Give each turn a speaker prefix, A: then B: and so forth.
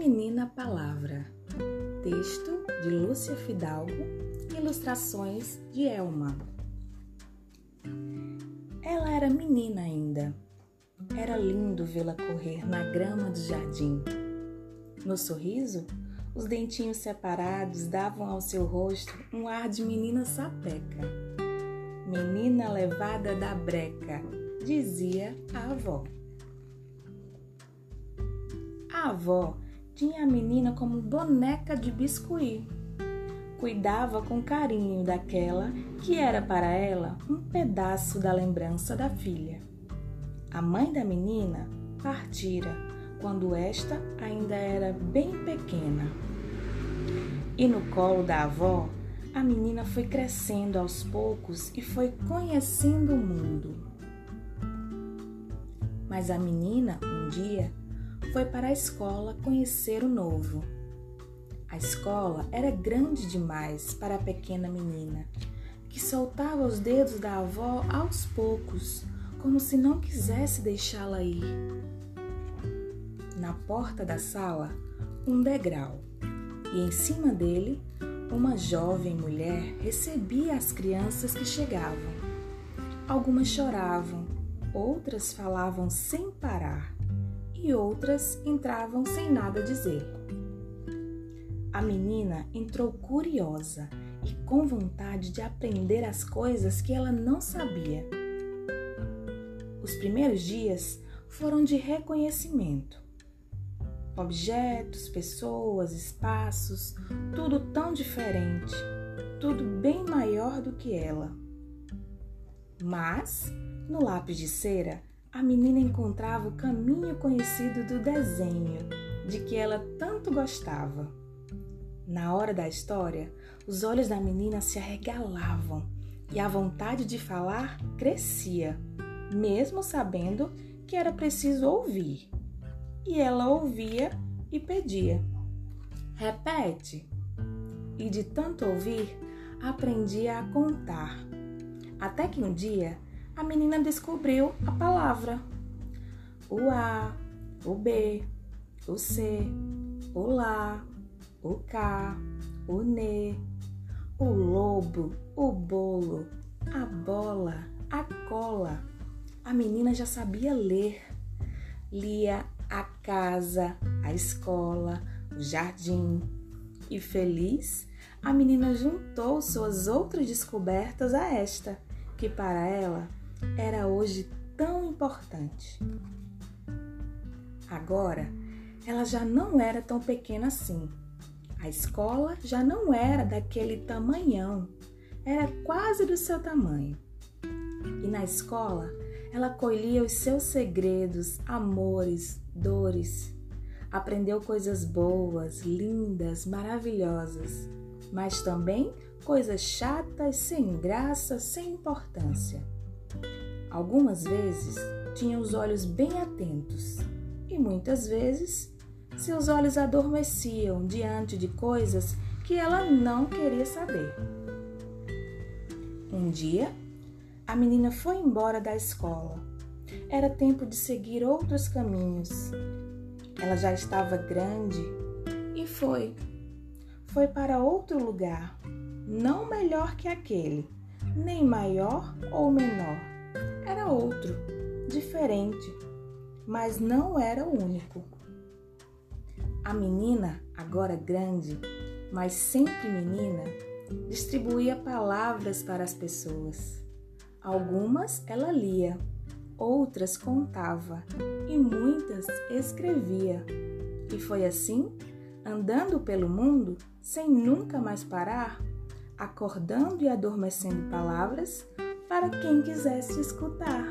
A: Menina Palavra. Texto de Lúcia Fidalgo. Ilustrações de Elma. Ela era menina ainda. Era lindo vê-la correr na grama do jardim. No sorriso, os dentinhos separados davam ao seu rosto um ar de menina sapeca. Menina levada da breca, dizia a avó. A avó tinha a menina como boneca de biscuit. Cuidava com carinho daquela que era para ela um pedaço da lembrança da filha. A mãe da menina partira quando esta ainda era bem pequena. E no colo da avó, a menina foi crescendo aos poucos e foi conhecendo o mundo. Mas a menina, um dia, foi para a escola conhecer o novo. A escola era grande demais para a pequena menina, que soltava os dedos da avó aos poucos, como se não quisesse deixá-la ir. Na porta da sala, um degrau, e em cima dele, uma jovem mulher recebia as crianças que chegavam. Algumas choravam, outras falavam sem parar e outras entravam sem nada dizer. A menina entrou curiosa e com vontade de aprender as coisas que ela não sabia. Os primeiros dias foram de reconhecimento. Objetos, pessoas, espaços, tudo tão diferente, tudo bem maior do que ela. Mas, no lápis de cera, a menina encontrava o caminho conhecido do desenho, de que ela tanto gostava. Na hora da história, os olhos da menina se arregalavam e a vontade de falar crescia, mesmo sabendo que era preciso ouvir. E ela ouvia e pedia: Repete! E de tanto ouvir, aprendia a contar. Até que um dia a menina descobriu a palavra. O A, o B, o C, o Lá, o K, o Nê, o lobo, o bolo, a bola, a cola. A menina já sabia ler. Lia a casa, a escola, o jardim. E feliz, a menina juntou suas outras descobertas a esta, que para ela era hoje tão importante. Agora, ela já não era tão pequena assim. A escola já não era daquele tamanhão, era quase do seu tamanho. E na escola, ela colhia os seus segredos, amores, dores. Aprendeu coisas boas, lindas, maravilhosas, mas também coisas chatas, sem graça, sem importância. Algumas vezes tinha os olhos bem atentos e muitas vezes seus olhos adormeciam diante de coisas que ela não queria saber. Um dia, a menina foi embora da escola. Era tempo de seguir outros caminhos. Ela já estava grande e foi. Foi para outro lugar, não melhor que aquele, nem maior ou menor era outro, diferente, mas não era o único. A menina, agora grande, mas sempre menina, distribuía palavras para as pessoas. Algumas ela lia, outras contava e muitas escrevia. E foi assim, andando pelo mundo, sem nunca mais parar, acordando e adormecendo palavras para quem quisesse escutar.